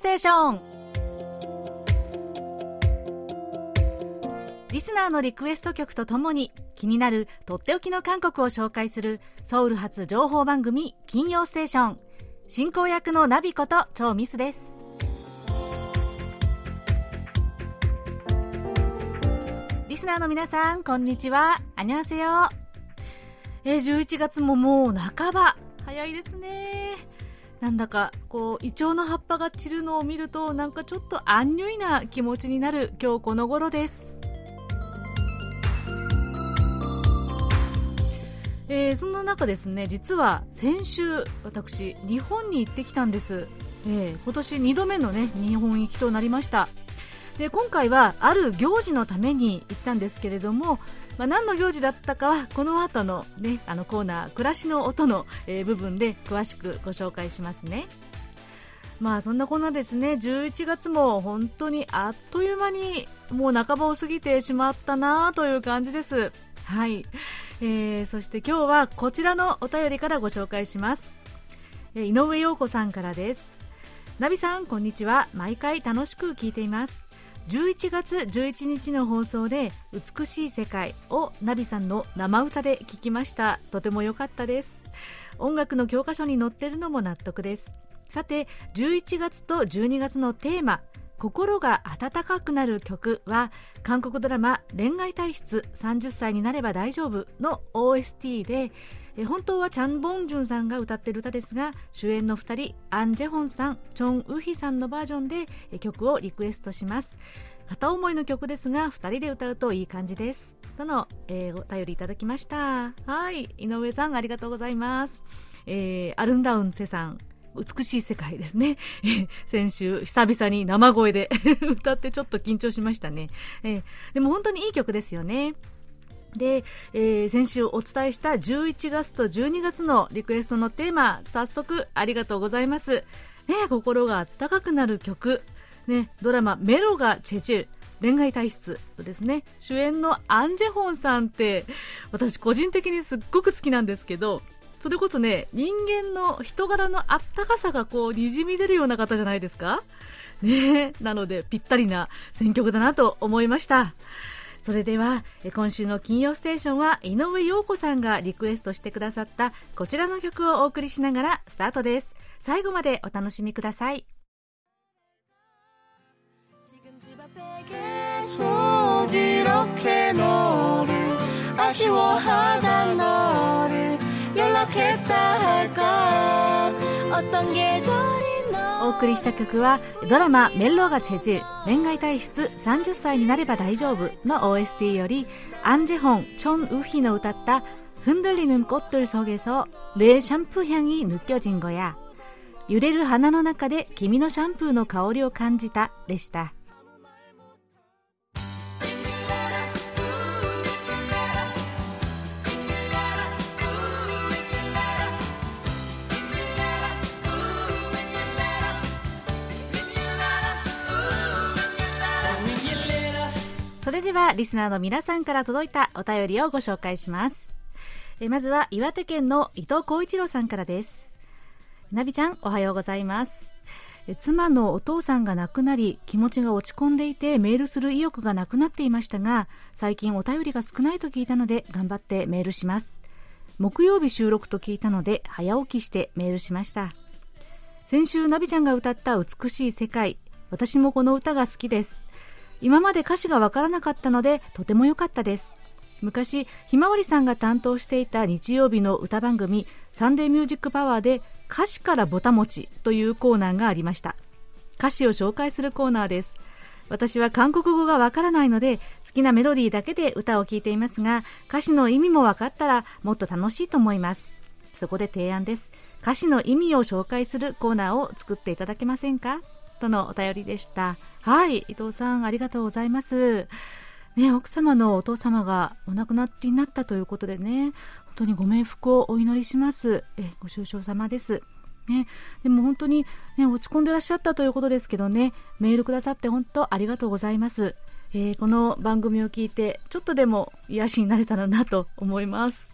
ステーション。リスナーのリクエスト曲とともに気になるとっておきの韓国を紹介するソウル発情報番組金曜ステーション。進行役のナビこと超ミスです。リスナーの皆さんこんにちは。アニョンセヨえ11月ももう半ば。早いですね。なんだかこうイチョウの葉っぱが散るのを見るとなんかちょっとアンニュイな気持ちになる今日この頃です。えー、そんな中ですね実は先週私日本に行ってきたんです、えー、今年2度目のね日本行きとなりました。で今回はある行事のために行ったんですけれども、まあ、何の行事だったかはこの後のねあのコーナー暮らしの音の、えー、部分で詳しくご紹介しますね。まあそんなこんなですね。11月も本当にあっという間にもう半ばを過ぎてしまったなという感じです。はい、えー、そして今日はこちらのお便りからご紹介します、えー、井上陽子さんからです。ナビさんこんにちは。毎回楽しく聞いています。11月11日の放送で美しい世界をナビさんの生歌で聞きました。とても良かったです。音楽の教科書に載ってるのも納得です。さて11月と12月のテーマ心が温かくなる曲は韓国ドラマ恋愛体質30歳になれば大丈夫の OST で本当はチャン・ボンジュンさんが歌っている歌ですが主演の2人アン・ジェホンさんチョン・ウヒさんのバージョンで曲をリクエストします片思いの曲ですが2人で歌うといい感じですとの、えー、お便りいただきましたはい井上さんありがとうございます、えー、アルンダウンセさん美しい世界ですね。先週、久々に生声で 歌ってちょっと緊張しましたね。えでも本当にいい曲ですよね。で、えー、先週お伝えした11月と12月のリクエストのテーマ、早速ありがとうございます。ね、心があったかくなる曲。ね、ドラマメロがチェチュ恋愛体質ですね。主演のアンジェホンさんって、私個人的にすっごく好きなんですけど、それこそね、人間の人柄のあったかさがこう、にじみ出るような方じゃないですか？ねなので、ぴったりな選曲だなと思いました。それでは、今週の金曜ステーションは井上陽子さんがリクエストしてくださったこちらの曲をお送りしながらスタートです。最後までお楽しみください。お送りした曲はドラマ「メロがチェジュ恋愛体質30歳になれば大丈夫」の OST よりアンジェホン、チョン・ウヒの歌った「흔들리는꽃들속에서내샴푸향이느껴진거야」揺れる花の中で君のシャンプーの香りを感じたでした。 それではリスナーの皆さんから届いたお便りをご紹介します。えまずは岩手県の伊藤浩一郎さんからです。なびちゃんおはようございます。妻のお父さんが亡くなり気持ちが落ち込んでいてメールする意欲がなくなっていましたが最近お便りが少ないと聞いたので頑張ってメールします。木曜日収録と聞いたので早起きしてメールしました。先週ナビちゃんが歌った美しい世界私もこの歌が好きです。今まで歌詞がわからなかったのでとても良かったです。昔ひまわりさんが担当していた日曜日の歌番組「サンデーミュージックパワー」で歌詞からぼたもちというコーナーがありました。歌詞を紹介するコーナーです。私は韓国語がわからないので好きなメロディーだけで歌を聴いていますが歌詞の意味も分かったらもっと楽しいと思います。そこで提案です。歌詞の意味を紹介するコーナーを作っていただけませんか？とのお便りでした。はい、伊藤さんありがとうございます。ね、奥様のお父様がお亡くなりになったということでね、本当にご冥福をお祈りします。え、ご愁傷様です。ね、でも本当に、ね、落ち込んでらっしゃったということですけどね、メールくださって本当ありがとうございます。えー、この番組を聞いて、ちょっとでも癒しになれたらなと思います。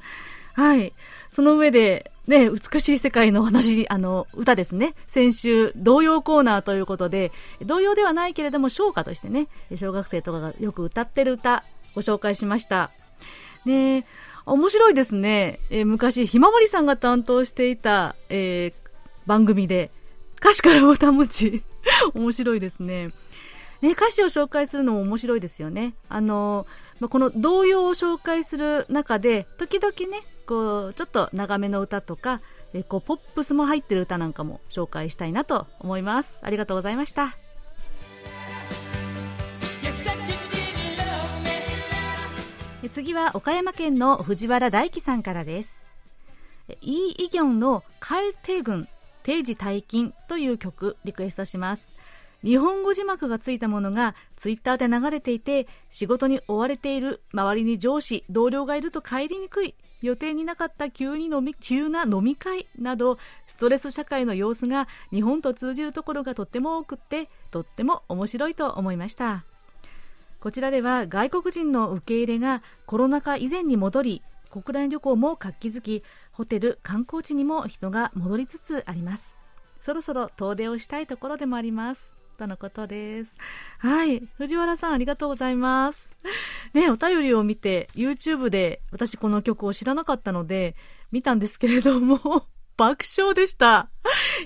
はい。その上で、ね、美しい世界の話、あの、歌ですね。先週、童謡コーナーということで、童謡ではないけれども、唱歌としてね、小学生とかがよく歌ってる歌、ご紹介しました。ね面白いですね。えー、昔、ひまわりさんが担当していた、えー、番組で、歌詞から歌持ち。面白いですね。ね、歌詞を紹介するのも面白いですよね。あの、まこの童謡を紹介する中で、時々ね、こう、ちょっと長めの歌とか、えこう、ポップスも入ってる歌なんかも紹介したいなと思います。ありがとうございました。次は岡山県の藤原大樹さんからです。イー・イギョンのカルテ軍定時退勤という曲リクエストします。日本語字幕がついたものがツイッターで流れていて仕事に追われている周りに上司同僚がいると帰りにくい予定になかった急に飲み急な飲み会などストレス社会の様子が日本と通じるところがとっても多くってとっても面白いと思いましたこちらでは外国人の受け入れがコロナ禍以前に戻り国内旅行も活気づきホテル観光地にも人が戻りつつありますそろそろ遠出をしたいところでもありますとのことです。はい。藤原さんありがとうございます。ね、お便りを見て、YouTube で私この曲を知らなかったので、見たんですけれども、爆笑でした。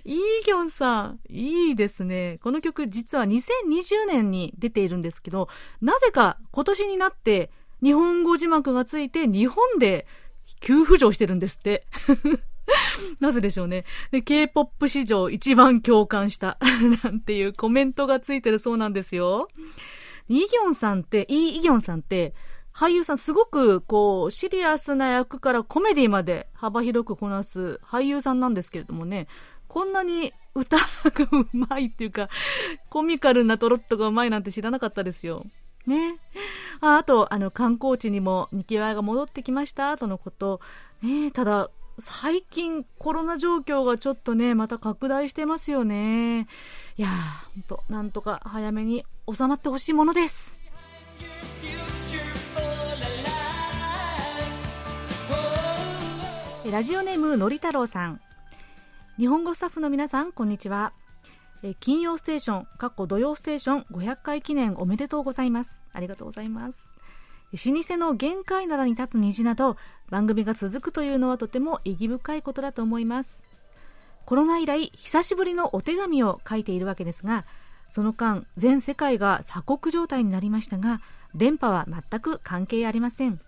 イーギョンさん、いいですね。この曲実は2020年に出ているんですけど、なぜか今年になって日本語字幕がついて日本で急浮上してるんですって。なぜでしょうね。K-POP 史上一番共感した なんていうコメントがついてるそうなんですよ。イ・ギョンさんって、イ・イギョンさんって、俳優さんすごくこう、シリアスな役からコメディまで幅広くこなす俳優さんなんですけれどもね、こんなに歌がうまいっていうか、コミカルなトロットがうまいなんて知らなかったですよ。ね。ああと、あの、観光地にもにぎわいが戻ってきましたとのこと。ねただ、最近コロナ状況がちょっとね、また拡大してますよね。いやー、ほんと、なんとか早めに収まってほしいものです。ラジオネームのり太郎さん。日本語スタッフの皆さん、こんにちは。金曜ステーション、かっこ土曜ステーション500回記念おめでとうございます。ありがとうございます。老舗の限界灘に立つ虹など番組が続くというのはとても意義深いことだと思います。コロナ以来久しぶりのお手紙を書いているわけですがその間全世界が鎖国状態になりましたが電波は全く関係ありません。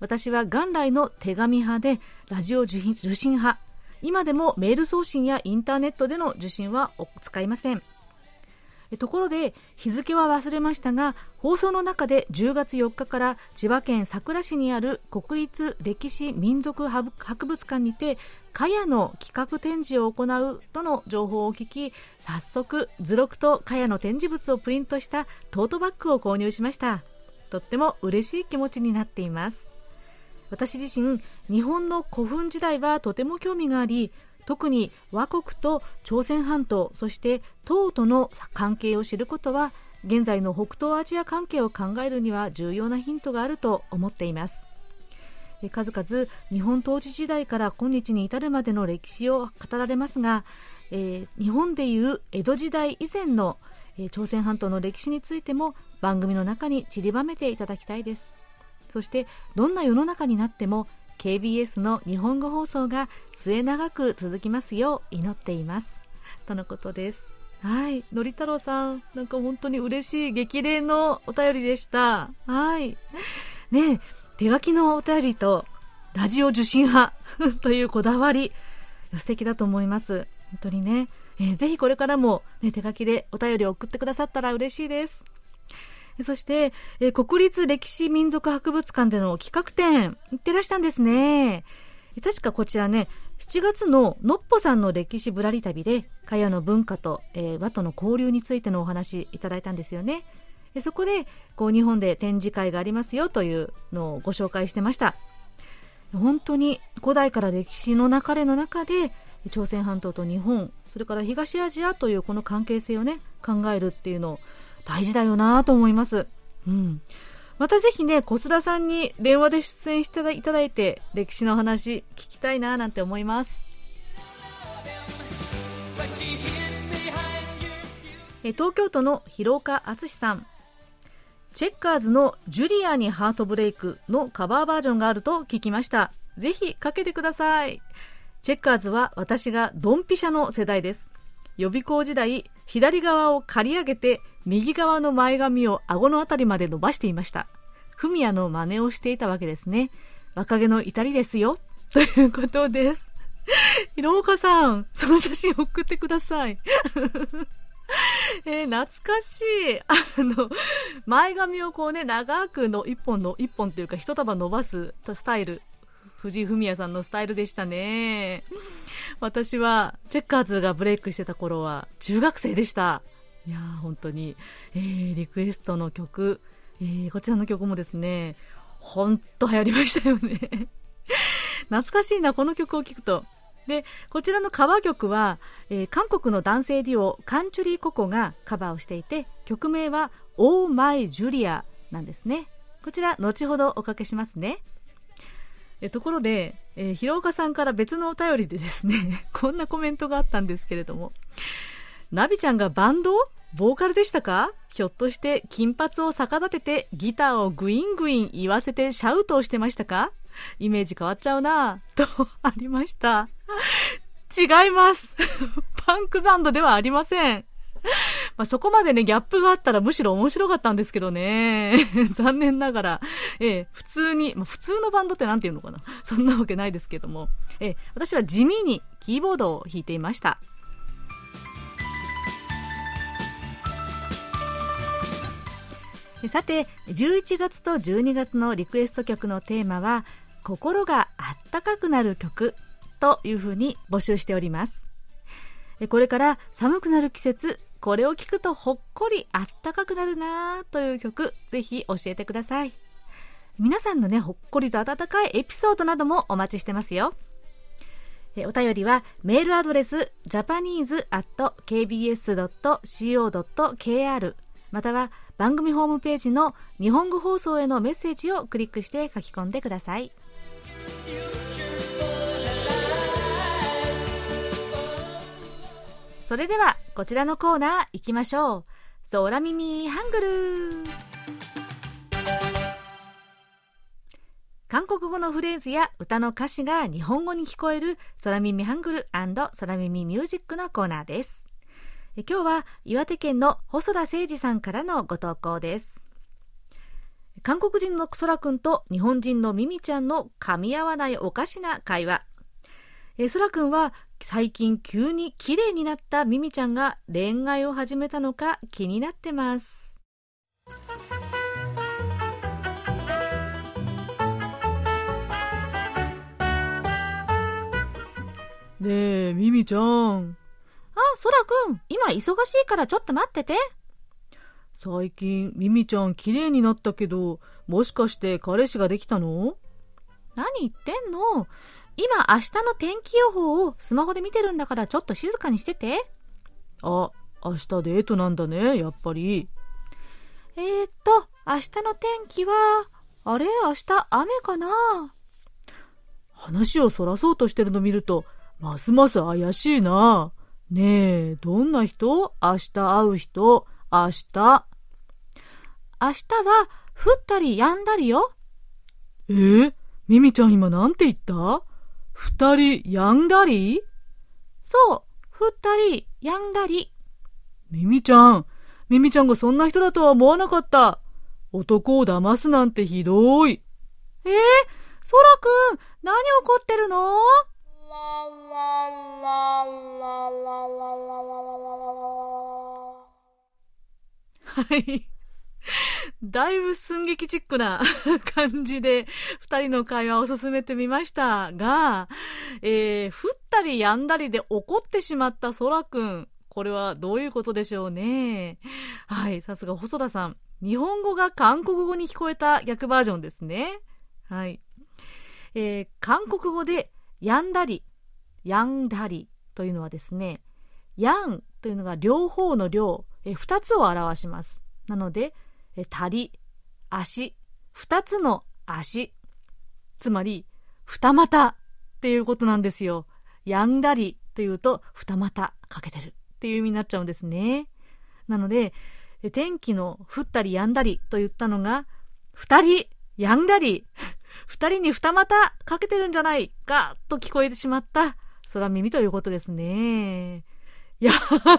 私は元来の手紙派でラジオ受信派今でもメール送信やインターネットでの受信は使いません。ところで日付は忘れましたが放送の中で10月4日から千葉県佐倉市にある国立歴史民族博物館にて茅の企画展示を行うとの情報を聞き早速図録と茅の展示物をプリントしたトートバッグを購入しました。とっても嬉しい気持ちになっています。私自身日本の古墳時代はとても興味があり特に倭国と朝鮮半島そして唐との関係を知ることは現在の北東アジア関係を考えるには重要なヒントがあると思っています。数々日本統治時代から今日に至るまでの歴史を語られますが、えー、日本でいう江戸時代以前の、えー、朝鮮半島の歴史についても番組の中に散りばめていただきたいです。そしてどんな世の中になっても KBS の日本語放送が末永く続きますよう祈っています。とのことです。はい。のり太郎さんなんか本当に嬉しい激励のお便りでした。はい。ね手書きのお便りとラジオ受信派 というこだわり素敵だと思います。本当にね、えー、ぜひこれからも、ね、手書きでお便りを送ってくださったら嬉しいです。そして、えー、国立歴史民族博物館での企画展、行ってらしたんですね。確かこちらね、7月ののっぽさんの歴史ぶらり旅で、かやの文化と、えー、和との交流についてのお話いただいたんですよね。そこで、こう、日本で展示会がありますよというのをご紹介してました。本当に古代から歴史の流れの中で、朝鮮半島と日本、それから東アジアというこの関係性をね、考えるっていうのを、大事だよなと思います。うん。またぜひね、小須田さんに電話で出演していただいて、歴史の話聞きたいななんて思います。東京都の広岡敦さん。チェッカーズのジュリアにハートブレイクのカバーバージョンがあると聞きました。ぜひかけてください。チェッカーズは私がドンピシャの世代です。予備校時代、左側を刈り上げて、右側の前髪を顎のあたりまで伸ばしていました。フミヤの真似をしていたわけですね。若気の至りですよ。ということです。ひろおかさん、その写真送ってください。えー、懐かしい。あの、前髪をこうね、長くの一本の、一本というか一束伸ばすスタイル。藤井フミヤさんのスタイルでしたね。私は、チェッカーズがブレイクしてた頃は、中学生でした。いやー、本当に、えー、リクエストの曲、えー、こちらの曲もですね、ほんと流行りましたよね。懐かしいな、この曲を聴くと。で、こちらのカバー曲は、えー、韓国の男性デュオ、カンチュリーココがカバーをしていて、曲名は、オーマイジュリアなんですね。こちら、後ほどおかけしますね。えところで、えー、広岡さんから別のお便りでですね、こんなコメントがあったんですけれども、ナビちゃんがバンド？ボーカルでしたか？ひょっとして金髪を逆立ててギターをグイングイン言わせてシャウトをしてましたか？イメージ変わっちゃうなぁ、とありました。違います。パンクバンドではありません。まあ、そこまでね、ギャップがあったらむしろ面白かったんですけどね。残念ながら、ええ、普通に、まあ、普通のバンドって何て言うのかなそんなわけないですけども、ええ、私は地味にキーボードを弾いていました。さて、11月と12月のリクエスト曲のテーマは、心があったかくなる曲というふうに募集しております。これから寒くなる季節、これを聞くとほっこりあったかくなるなという曲、ぜひ教えてください。皆さんのね、ほっこりと温かいエピソードなどもお待ちしてますよ。お便りはメールアドレス japanese.kbs.co.kr または番組ホームページの日本語放送へのメッセージをクリックして書き込んでください。それではこちらのコーナー行きましょう。空耳ハングル。韓国語のフレーズや歌の歌詞が日本語に聞こえる空耳ハングル空耳ミュージックのコーナーです。今日は岩手県の細田誠二さんからのご投稿です韓国人の空くんと日本人のミミちゃんの噛み合わないおかしな会話え空くんは最近急に綺麗になったミミちゃんが恋愛を始めたのか気になってます。ねえ、ミミちゃん。あ、そらくん、今忙しいからちょっと待ってて。最近、ミミちゃん綺麗になったけど、もしかして彼氏ができたの？何言ってんの？今明日の天気予報をスマホで見てるんだからちょっと静かにしてて。あ、明日デートなんだね、やっぱり。えー、っと、明日の天気は、あれ？明日雨かな？話をそらそうとしてるの見ると、ますます怪しいな。ねえ、どんな人？明日会う人？明日？明日は降ったり止んだりよ。えー、ミミちゃん今なんて言った？二人やんだり？そう、二人やんだり。ミミちゃん、ミミちゃんがそんな人だとは思わなかった。男を騙すなんてひどい。えー、そらくん、何怒ってるの？はい。だいぶ寸劇チックな感じで二人の会話を進めてみましたが、えー、降ったり止んだりで怒ってしまった空くん。これはどういうことでしょうね。はい、さすが細田さん。日本語が韓国語に聞こえた逆バージョンですね。はい。えー、韓国語で、やんだり、やんだりというのはですね、やんというのが両方の両、えー、二つを表します。なので、え、たり、足二つの足。つまり、二股っていうことなんですよ。やんだりというと、二股かけてるっていう意味になっちゃうんですね。なので、天気の降ったりやんだりと言ったのが、二人やんだり、二人に二股かけてるんじゃないかと聞こえてしまった空耳ということですね。いや、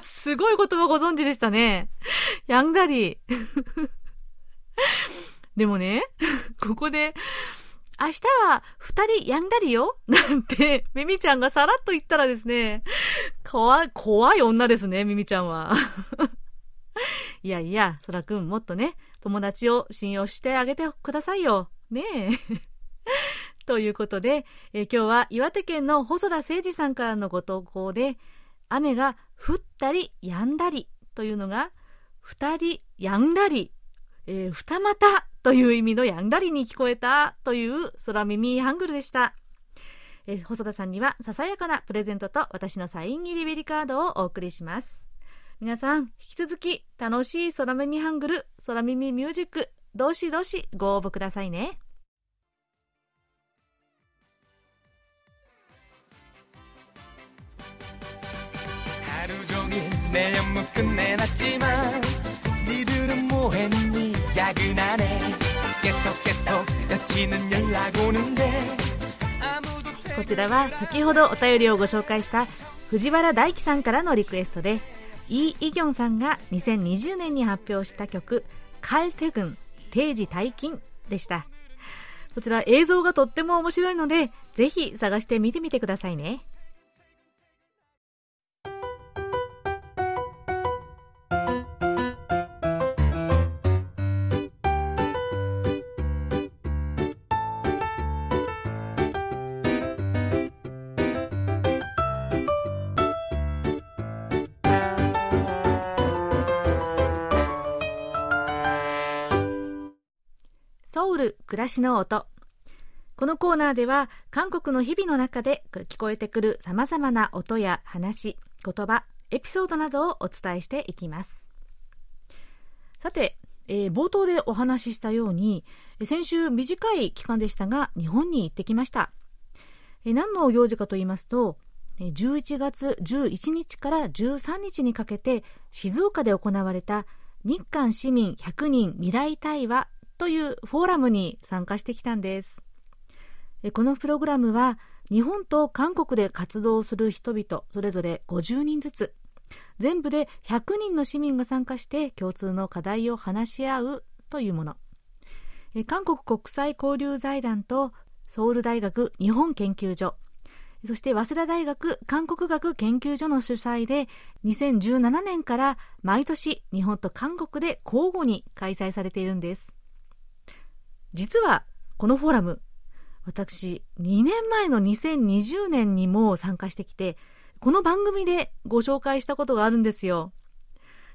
すごい言葉ご存知でしたね。やんだり。でもね、ここで、明日は二人やんだりよ？なんて、ミミちゃんがさらっと言ったらですね、怖い、怖い女ですね、ミミちゃんは。いやいや、そらくんもっとね、友達を信用してあげてくださいよ。ねえ。ということで、え今日は岩手県の細田誠二さんからのご投稿で、雨が降ったり止んだりというのが、二人止んだり、えー、二股という意味のやんだりに聞こえたという空耳ハングルでした。えー、細田さんにはささやかなプレゼントと私のサイン入りベリカードをお送りします。皆さん、引き続き楽しい空耳ハングル、空耳ミュージック、どしどしご応募くださいね。ね眠くねなっちまうニルルモヘンにャグなね。ゲトゲトやちぬにゃらごぬんで。こちらは先ほどお便りをご紹介した藤原大樹さんからのリクエストでイ・イギョンさんが2020年に発表した曲「カルテ軍定時退勤」でした。こちら映像がとっても面白いのでぜひ探して見てみてくださいね。ソウル暮らしの音このコーナーでは韓国の日々の中で聞こえてくるさまざまな音や話言葉エピソードなどをお伝えしていきます。さて、えー、冒頭でお話ししたように先週短い期間でしたが日本に行ってきました、えー、何の行事かと言いますと11月11日から13日にかけて静岡で行われた日韓市民100人未来対話というフォーラムに参加してきたんです。このプログラムは日本と韓国で活動する人々それぞれ50人ずつ。全部で100人の市民が参加して共通の課題を話し合うというもの。韓国国際交流財団とソウル大学日本研究所。そして早稲田大学韓国学研究所の主催で2017年から毎年日本と韓国で交互に開催されているんです。実はこのフォーラム私2年前の2020年にも参加してきてこの番組でご紹介したことがあるんですよ。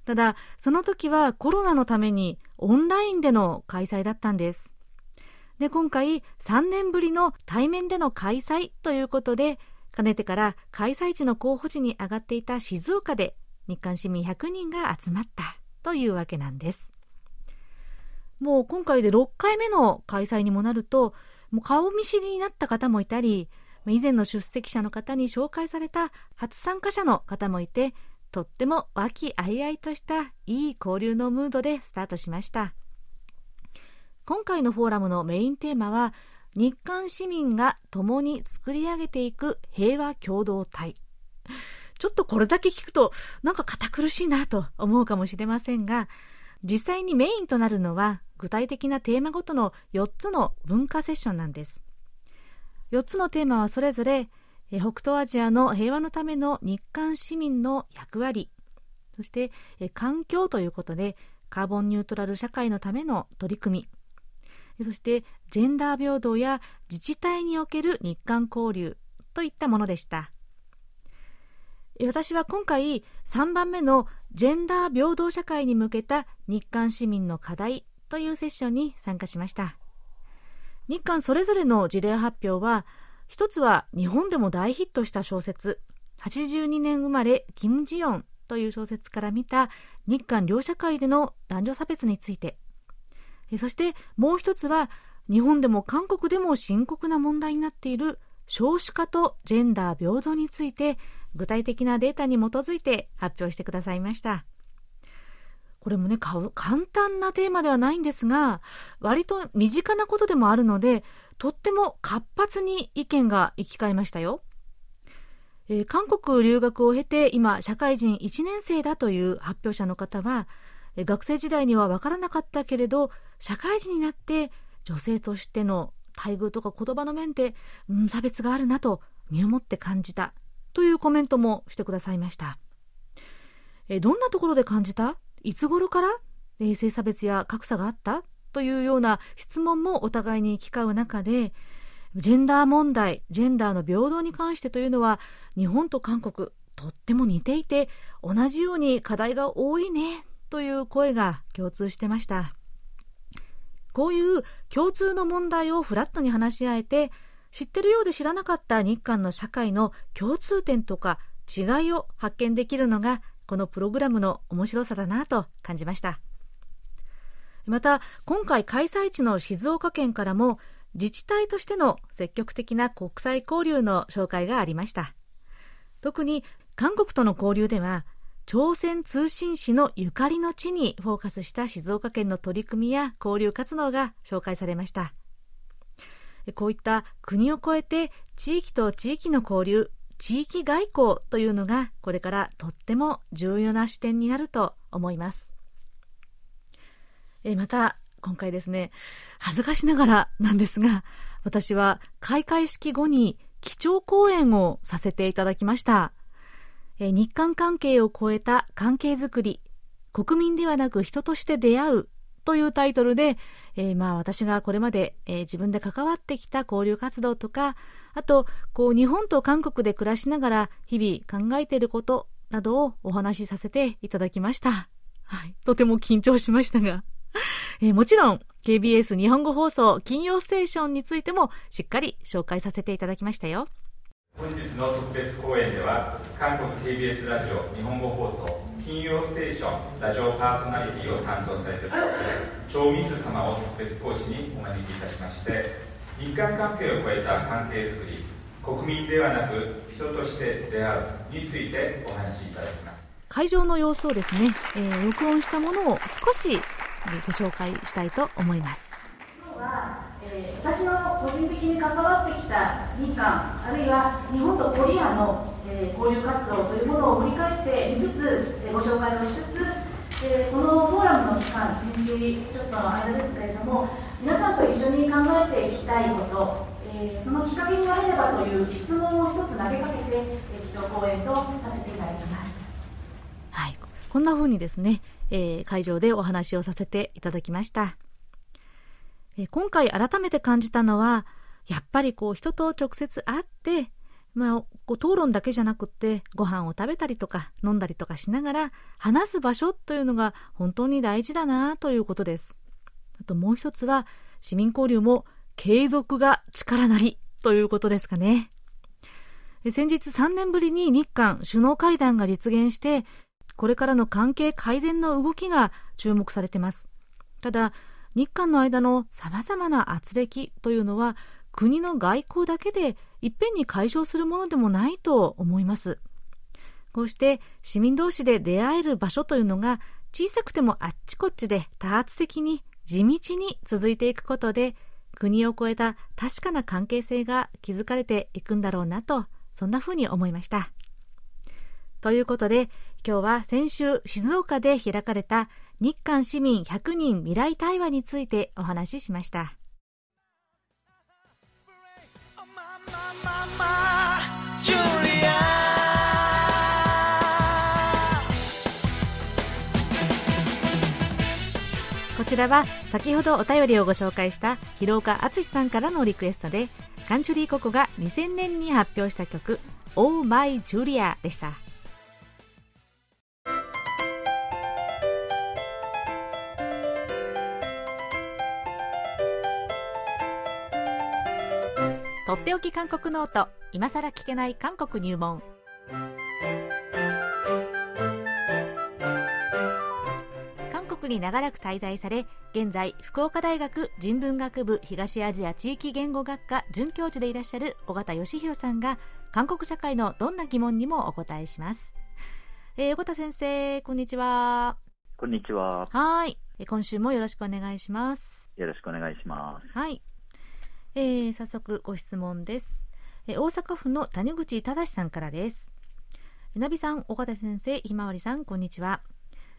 ただその時はコロナのためにオンラインでの開催だったんです。で今回3年ぶりの対面での開催ということでかねてから開催地の候補地に上がっていた静岡で日韓市民100人が集まったというわけなんです。もう今回で6回目の開催にもなると、もう顔見知りになった方もいたり、以前の出席者の方に紹介された初参加者の方もいて、とっても和気あいあいとしたいい交流のムードでスタートしました。今回のフォーラムのメインテーマは、日韓市民が共に作り上げていく平和共同体。ちょっとこれだけ聞くと、なんか堅苦しいなと思うかもしれませんが、実際にメインとなるのは具体的なテーマごとの4つの文化セッションなんです。4つのテーマはそれぞれ北東アジアの平和のための日韓市民の役割。そして環境ということでカーボンニュートラル社会のための取り組み。そしてジェンダー平等や自治体における日韓交流といったものでした。私は今回3番目のジェンダー平等社会に向けた日韓市民の課題というセッションに参加しました。日韓それぞれの事例発表は一つは日本でも大ヒットした小説82年生まれキム・ジヨンという小説から見た日韓両社会での男女差別について。そしてもう一つは日本でも韓国でも深刻な問題になっている少子化とジェンダー平等について具体的なデータに基づいて発表してくださいました。これもね簡単なテーマではないんですが割と身近なことでもあるのでとっても活発に意見が行き交いましたよ、えー、韓国留学を経て今社会人1年生だという発表者の方はえ学生時代には分からなかったけれど社会人になって女性としての待遇とか言葉の面で、うん、差別があるなと身をもって感じた。というコメントもしてくださいました。えどんなところで感じた？いつ頃から、性差別や格差があった？というような質問もお互いに行き交う中でジェンダー問題ジェンダーの平等に関してというのは日本と韓国とっても似ていて同じように課題が多いねという声が共通してました。こういう共通の問題をフラットに話し合えて知ってるようで知らなかった日韓の社会の共通点とか違いを発見できるのがこのプログラムの面白さだなと感じました。また今回開催地の静岡県からも自治体としての積極的な国際交流の紹介がありました。特に韓国との交流では朝鮮通信使のゆかりの地にフォーカスした静岡県の取り組みや交流活動が紹介されました。こういった国を越えて地域と地域の交流地域外交というのがこれからとっても重要な視点になると思います。えまた今回ですね恥ずかしながらなんですが私は開会式後に基調講演をさせていただきました。え日韓関係を超えた関係づくり国民ではなく人として出会うというタイトルで、えー、まあ私がこれまで、えー、自分で関わってきた交流活動とかあとこう日本と韓国で暮らしながら日々考えていることなどをお話しさせていただきました。はい、とても緊張しましたが、えー、もちろん KBS 日本語放送金曜ステーションについてもしっかり紹介させていただきましたよ。本日の特別公演では韓国 KBS ラジオ日本語放送金曜ステーションラジオパーソナリティを担当されているチョウ・ミス様を特別講師にお招きいたしまして日韓関係を超えた関係づくり国民ではなく人として出会うについてお話しいただきます。会場の様子をですね、えー、録音したものを少しご紹介したいと思います。えー、私の個人的に関わってきた日韓あるいは日本とコリアの、えー、交流活動というものを振り返って見つつ、えー、ご紹介をしつつ、えー、このフォーラムの期間1日ちょっとの間ですけれども皆さんと一緒に考えていきたいこと、えー、そのきっかけになれればという質問を一つ投げかけて、えー、基調講演とさせていただきます。はい、こんな風にですね、えー、会場でお話をさせていただきました。え今回改めて感じたのは、やっぱりこう人と直接会って、まあ、こう討論だけじゃなくてご飯を食べたりとか飲んだりとかしながら話す場所というのが本当に大事だなということです。あともう一つは市民交流も継続が力なりということですかね。先日3年ぶりに日韓首脳会談が実現してこれからの関係改善の動きが注目されています。ただ日韓の間のさまざまな圧力というのは国の外交だけでいっぺんに解消するものでもないと思いますこうして市民同士で出会える場所というのが小さくてもあっちこっちで多発的に地道に続いていくことで国を越えた確かな関係性が築かれていくんだろうなとそんなふうに思いましたということで今日は先週静岡で開かれた日韓市民100人未来対話についてお話ししました。こちらは先ほどお便りをご紹介した広岡敦さんからのリクエストでカンチュリーココが2000年に発表した曲「 Oh My Julia」でした。とっておき韓国ノート今さら聞けない韓国入門韓国に長らく滞在され現在福福岡大学人文学部東アジア地域言語学科准教授でいらっしゃる尾形義弘さんが韓国社会のどんな疑問にもお答えします。えー、尾形先生、こんにちは。こんにちは。はい。今週もよろしくお願いします。よろしくお願いします。はい。えー、早速ご質問です。えー、大阪府の谷口正さんからです。なびさん、岡田先生、ひまわりさん、こんにちは。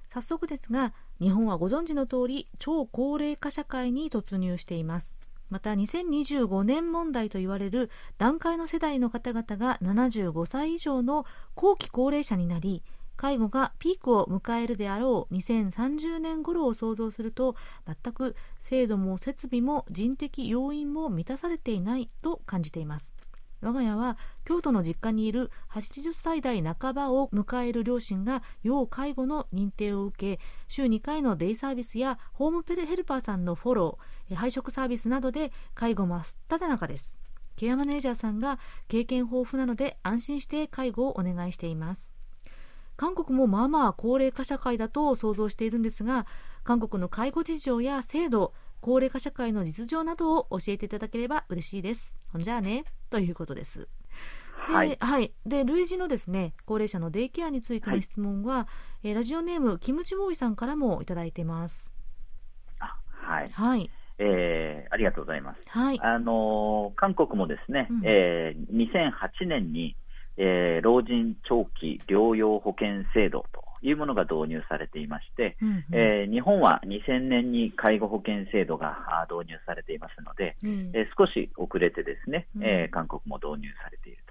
早速ですが、日本はご存知の通り、超高齢化社会に突入しています。また2025年問題と言われる段階の世代の方々が75歳以上の後期高齢者になり介護がピークを迎えるであろう2030年頃を想像すると全く制度も設備も人的要因も満たされていないと感じています。我が家は京都の実家にいる80歳代半ばを迎える両親が要介護の認定を受け週2回のデイサービスやホームペルヘルパーさんのフォロー配食サービスなどで介護真っ只中です。ケアマネージャーさんが経験豊富なので安心して介護をお願いしています。韓国もまあまあ高齢化社会だと想像しているんですが韓国の介護事情や制度高齢化社会の実情などを教えていただければ嬉しいです。ほんじゃあね、ということです。で、はい、はい。で、類似のですね、高齢者のデイケアについての質問は、はい、えー、ラジオネーム、キムチボーイさんからもいただいてます。あ、はい。はい。えー、ありがとうございます。はい。あのー、韓国もですね、うん、えー、2008年に、えー、老人長期療養保険制度というものが導入されていまして、うんうん、えー、日本は2000年に介護保険制度が導入されていますので、うん、えー、少し遅れてですね、えー、韓国も導入されていると。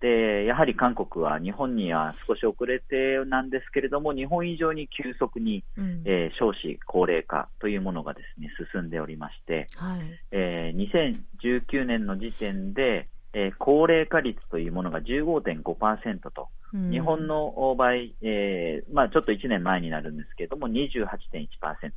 でやはり韓国は日本には少し遅れてなんですけれども、日本以上に急速に、うん、えー、少子高齢化というものがですね進んでおりまして、はい、えー、2019年の時点で、えー、高齢化率というものが15.5%と、日本の場合、えーまあ、ちょっと1年前になるんですけれども、28.1%。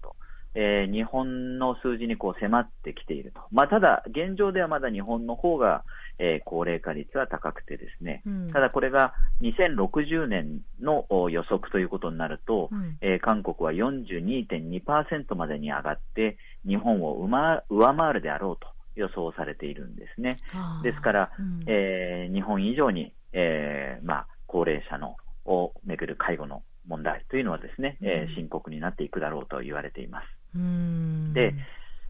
えー、日本の数字にこう迫ってきていると、まあ、ただ、現状ではまだ日本の方が、えー、高齢化率は高くて、ですね、うん、ただこれが2060年の予測ということになると、うん、えー、韓国は42.2%までに上がって、日本を上回るであろうと予想されているんですね。ですから、うん、えー、日本以上に、えーまあ、高齢者のをめぐる介護の問題というのはですね、うん、えー、深刻になっていくだろうと言われています。で、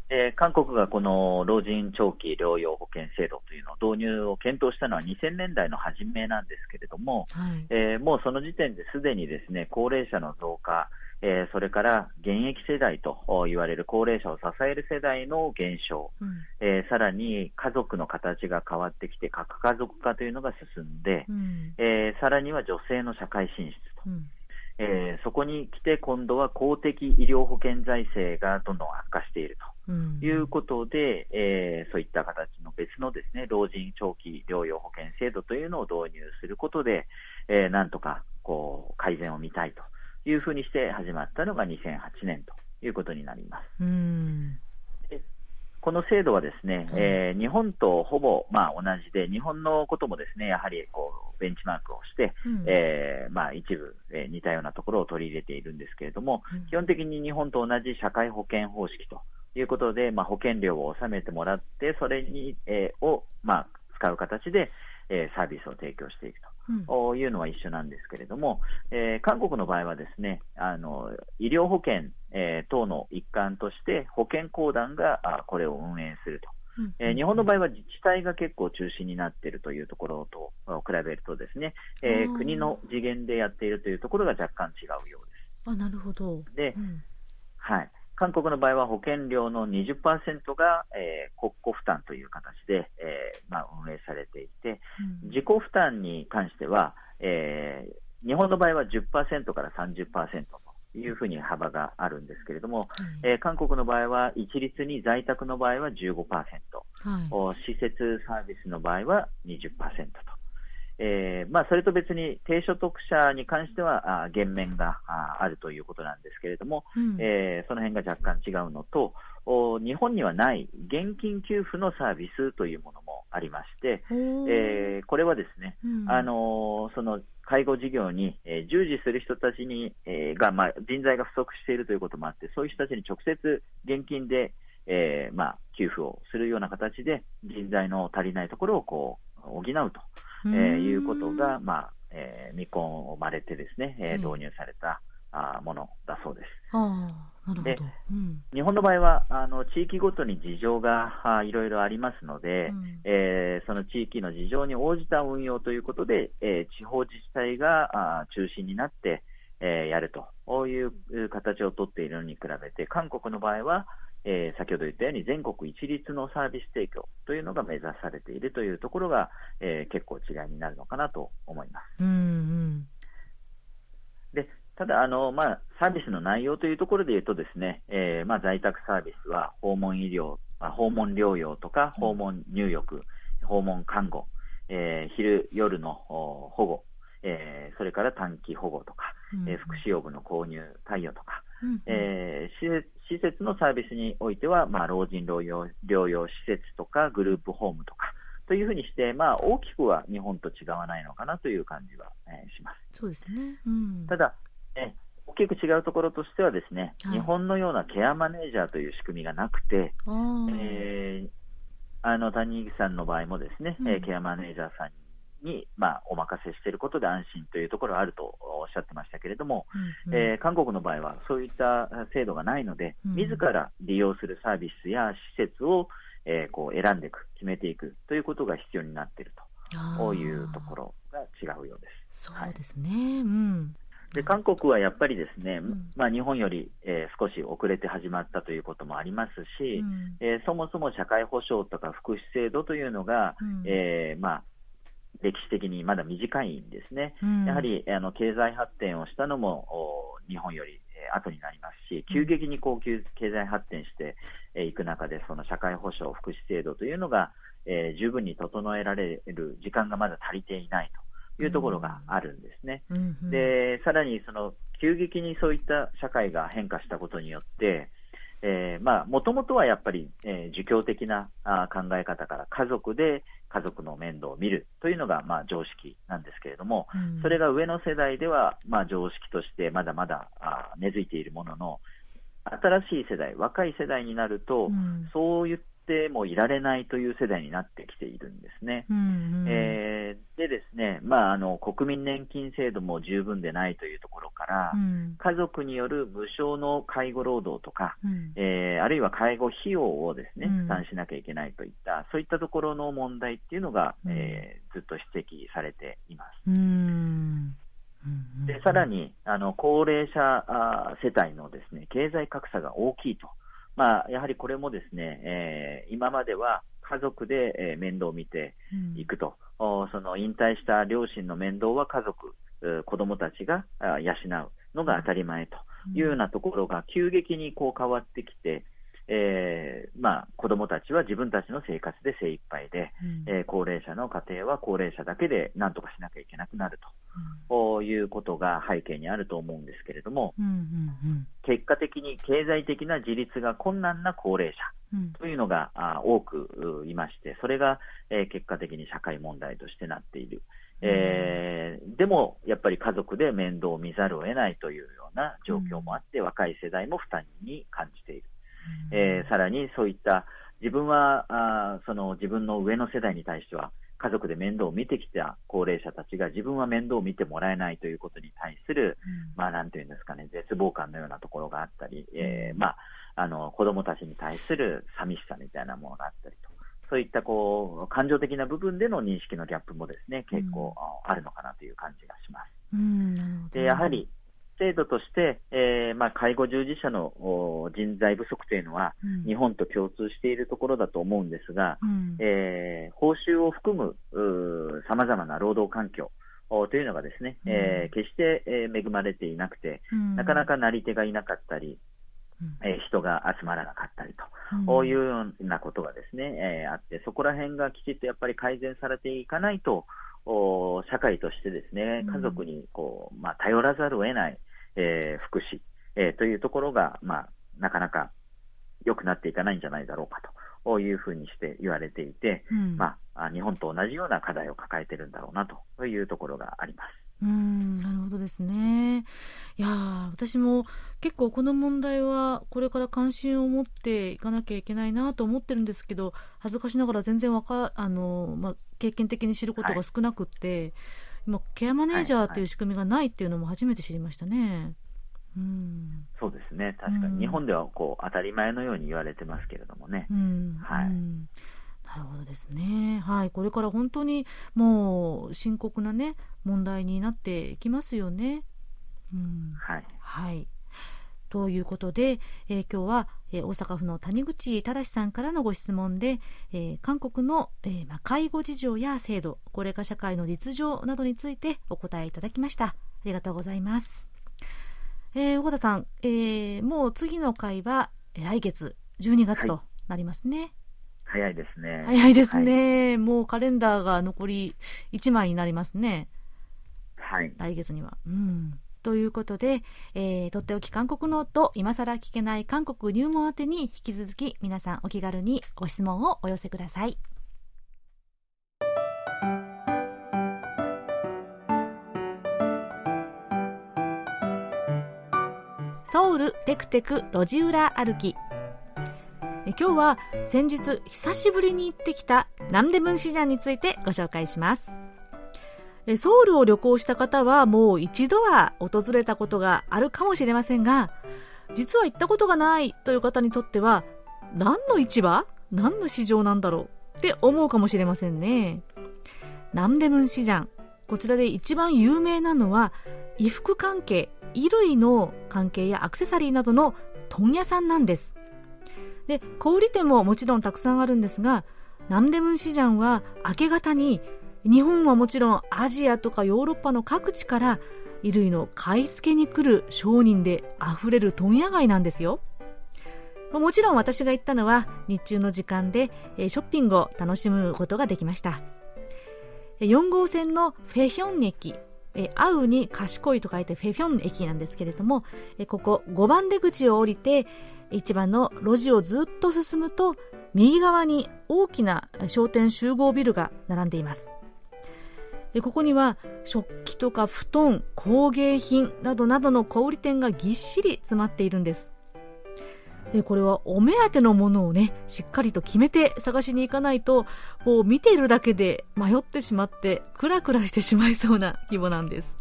えー、韓国がこの老人長期療養保険制度というのを導入を検討したのは2000年代の初めなんですけれども、はい、えー、もうその時点ですでにですね高齢者の増加、えー、それから現役世代と言われる高齢者を支える世代の減少、うん、えー、さらに家族の形が変わってきて核家族化というのが進んで、うん、えー、さらには女性の社会進出と、うん、えそこに来て今度は公的医療保険財政がどんどん悪化していると。いうことで、えそういった形の別のですね老人長期療養保険制度というのを導入することで、えなんとかこう改善を見たいと。いうふうにして始まったのが2008年ということになります。この制度はですね、えー、日本とほぼ、まあ、同じで、日本のこともですね、やはりこうベンチマークをして、うん、えー、まあ、一部、えー、似たようなところを取り入れているんですけれども、うん、基本的に日本と同じ社会保険方式ということで、まあ、保険料を納めてもらって、それに、えー、を、まあ、使う形で、えー、サービスを提供していくというのは一緒なんですけれども、うん、えー、韓国の場合はですねあの医療保険、えー、等の一環として保険公団があこれを運営すると。えー、日本の場合は自治体が結構中心になっているというところと比べるとですね、えー、国の次元でやっているというところが若干違うようです。あなるほど。で、うん、はい韓国の場合は保険料の20%が、えー、国庫負担という形で、えーまあ、運営されていて、うん、自己負担に関しては、えー、日本の場合は10%から30%というふうに幅があるんですけれども、うん、えー、韓国の場合は一律に在宅の場合は15%、はい、施設サービスの場合は20%と。えーまあ、それと別に低所得者に関してはあ減免がああるということなんですけれども、うん、えー、その辺が若干違うのとお、日本にはない現金給付のサービスというものもありまして、えー、これはですね、うん、あのその介護事業に、えー、従事する人たちに、えー、が、まあ、人材が不足しているということもあって、そういう人たちに直接現金で、えーまあ、給付をするような形で、人材の足りないところをこう補うと、えー、いうことが、まあえー、見込まれてですね、えー、導入された、あものだそうです。で、うん、日本の場合はあの地域ごとに事情があいろいろありますので、うん、えー、その地域の事情に応じた運用ということで、えー、地方自治体があ中心になって、えー、やるという形をとっているのに比べて、韓国の場合は、えー、先ほど言ったように全国一律のサービス提供というのが目指されているというところが、えー、結構違いになるのかなと思います。うんうんでただあの、まあ、サービスの内容というところで言うとですね、えーまあ、在宅サービスは訪問医療、まあ、訪問療養とか訪問入浴、訪問看護、えー、昼、夜の保護、えー、それから短期保護とか、うん、えー、福祉用具の購入、貸与とか、うん、えー、施設のサービスにおいては、まあ、老人療養療養施設とかグループホームとかというふうにして、まあ、大きくは日本と違わないのかなという感じは、えー、します。そうですね、うん、ただ、え大きく違うところとしてはですね、はい、日本のようなケアマネージャーという仕組みがなくて、えー、あの谷口さんの場合もですね、うん、ケアマネージャーさんに、まあ、お任せしていることで安心というところはあるとおっしゃってましたけれども、うんうん、えー、韓国の場合はそういった制度がないので、うん、自ら利用するサービスや施設を、えー、こう選んでいく、決めていくということが必要になっていると。いうところが違うようです。そうですね、はい、うん。で韓国はやっぱりですね、うん、まあ、日本より、えー、少し遅れて始まったということもありますし、うん、えー、そもそも社会保障とか福祉制度というのが、うん、えー、まあ、歴史的にまだ短いんですね、やはりあの経済発展をしたのも日本より、えー、後になりますし、急激にこう経済発展してい、えー、く中で、その社会保障、福祉制度というのが、えー、十分に整えられる時間がまだ足りていないと。いうところがあるんですね。うんうん、で、さらにその急激にそういった社会が変化したことによって、えー、まあ、もともとはやっぱり、えー、儒教的なあ考え方から家族で家族の面倒を見るというのが、まあ、常識なんですけれども、うん、それが上の世代では、まあ、常識としてまだまだあ根付いているものの、新しい世代、若い世代になると、うん、そういってもいられないという世代になってきているんですね。うんうん、えー、でですね、まあ、あの国民年金制度も十分でないというところから、うん、家族による無償の介護労働とか、うん、えー、あるいは介護費用をですね、負担しなきゃいけないといった、そういったところの問題っていうのが、うん、えー、ずっと指摘されています。でさらにあの高齢者世帯のですね経済格差が大きいとまあ、やはりこれもですね、えー、今までは家族で、えー、面倒を見ていくと、うん、その引退した両親の面倒は家族、子どもたちが養うのが当たり前というようなところが急激にこう変わってきて、えーまあ、子どもたちは自分たちの生活で精一杯で、うん、えー、高齢者の家庭は高齢者だけで何とかしなきゃいけなくなると、うん、いうことが背景にあると思うんですけれども、うんうんうん、結果的に経済的な自立が困難な高齢者というのが、あ多くいまして、それが、えー、結果的に社会問題としてなっている。えー、でも、やっぱり家族で面倒を見ざるを得ないというような状況もあって、若い世代も負担に感じている。えー、さらにそういった自分はあその自分の上の世代に対しては家族で面倒を見てきた高齢者たちが自分は面倒を見てもらえないということに対する、うん、まあなんていうんですかね、絶望感のようなところがあったり、えー、まあ、あの子供たちに対する寂しさみたいなものがあったりと、そういったこう感情的な部分での認識のギャップもですね結構あるのかなという感じがします。うん、でやはり制度として、えーまあ、介護従事者の人材不足というのは、うん、日本と共通しているところだと思うんですが、うん、えー、報酬を含むさまざまな労働環境というのがですね、うん、えー、決して、えー、恵まれていなくて、なかなかなり手がいなかったり、えー、人が集まらなかったりと、うん、いうようなことがですね、えー、あって、そこら辺がきちっとやっぱり改善されていかないと、お社会としてですね、家族にこう、まあ、頼らざるを得ない、えー、福祉、えー、というところが、まあ、なかなか良くなっていかないんじゃないだろうかというふうにして言われていて、うん、まあ、日本と同じような課題を抱えているんだろうなというところがあります。うんなるほどですね。いや私も結構この問題はこれから関心を持っていかなきゃいけないなと思ってるんですけど恥ずかしながら全然わかあの、まあ、経験的に知ることが少なくって、はい、今ケアマネージャーっていう仕組みがないっていうのも初めて知りましたね。うん、そうですね、確かに、日本ではこう当たり前のように言われてますけれどもね。うん、はい、うんなるほどですね。はい。これから本当にもう深刻なね、問題になっていきますよね。うん。はい。はい。ということで、えー、今日は、えー、大阪府の谷口正さんからのご質問で、えー、韓国の、えーまあ、介護事情や制度、高齢化社会の実情などについてお答えいただきました。ありがとうございます。えー、小田さん、えー、もう次の回は来月12月となりますね。はい早いですね。早いですね、はい、もうカレンダーが残り1枚になりますね。はい。来月には。うん。ということで、えー、とっておき韓国ノート、今更聞けない韓国入門宛てに引き続き皆さんお気軽にご質問をお寄せください。ソウルテクテク路地裏歩き今日は先日久しぶりに行ってきたナムデムンシジャンについてご紹介しますソウルを旅行した方はもう一度は訪れたことがあるかもしれませんが実は行ったことがないという方にとっては何の市場？何の市場なんだろうって思うかもしれませんね。ナムデムンシジャン。こちらで一番有名なのは衣服関係衣類の関係やアクセサリーなどの問屋さんなんです。で小売店ももちろんたくさんあるんですがナムデムンシジャンは明け方に日本はもちろんアジアとかヨーロッパの各地から衣類の買い付けに来る商人で溢れる問屋街なんですよ。もちろん私が行ったのは日中の時間でショッピングを楽しむことができました。4号線のフェヒョン駅会うに賢いと書いてフェフョン駅なんですけれどもここ5番出口を降りて市場の路地をずっと進むと右側に大きな商店集合ビルが並んでいます。でここには食器とか布団工芸品などなどの小売店がぎっしり詰まっているんです。でこれはお目当てのものをねしっかりと決めて探しに行かないとこう見ているだけで迷ってしまってクラクラしてしまいそうな規模なんです。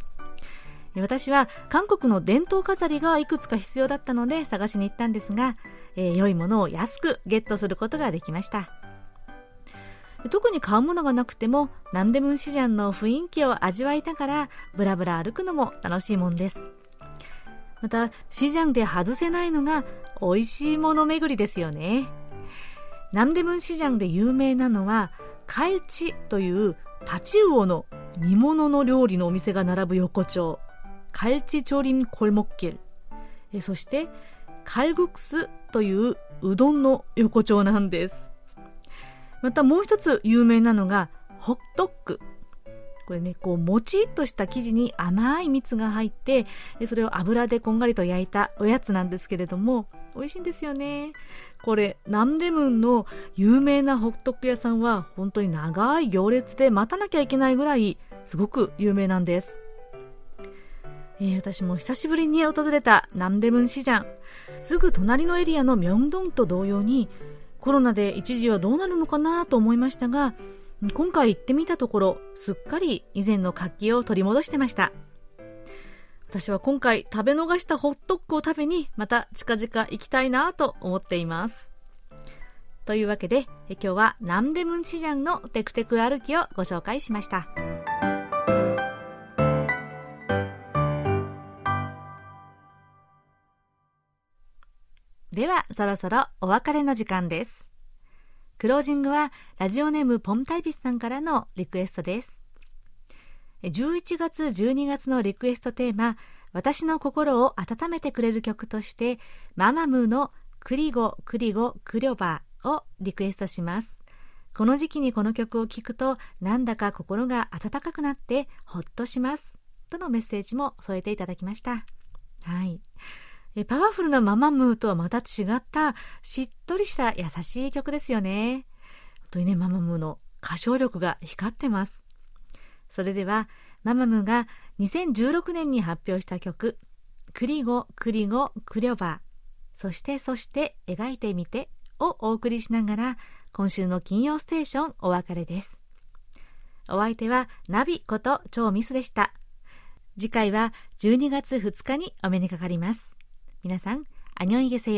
私は韓国の伝統飾りがいくつか必要だったので探しに行ったんですが、えー、良いものを安くゲットすることができました。特に買うものがなくても何でもシジャンの雰囲気を味わいながらブラブラ歩くのも楽しいもんです。またシジャンで外せないのが美味しいもの巡りですよね。南デムンシジャンで有名なのはカエチというタチウオの煮物の料理のお店が並ぶ横丁。カエチチョリンコルモッケル。そしてカルグクスといううどんの横丁なんです。またもう一つ有名なのがホットックこれね、こう、もちっとした生地に甘い蜜が入って、それを油でこんがりと焼いたおやつなんですけれども、美味しいんですよね。これ、ナンデムンの有名なホットク屋さんは、本当に長い行列で待たなきゃいけないぐらい、すごく有名なんです。えー、私も久しぶりに訪れたナンデムン市場。すぐ隣のエリアのミョンドンと同様に、コロナで一時はどうなるのかなと思いましたが、今回行ってみたところ、すっかり以前の活気を取り戻してました。私は今回食べ逃したホットックを食べにまた近々行きたいなと思っています。というわけで、今日はナンデムンシジャンのテクテク歩きをご紹介しました。では、そろそろお別れの時間です。クロージングはラジオネームポンタイビスさんからのリクエストです。11月12月のリクエストテーマ、私の心を温めてくれる曲として、ママムーのクリゴ、クリゴ、クリョバーをリクエストします。この時期にこの曲を聴くと、なんだか心が温かくなってほっとします。とのメッセージも添えていただきました。はい。パワフルなママムーとはまた違ったしっとりした優しい曲ですよね。本当にね、ママムーの歌唱力が光ってます。それでは、ママムーが2016年に発表した曲、クリゴ、クリゴ、クリョバそしてそして描いてみてをお送りしながら、今週の金曜ステーションお別れです。お相手はナビこと超ミスでした。次回は12月2日にお目にかかります。皆さん、アニョイゲセ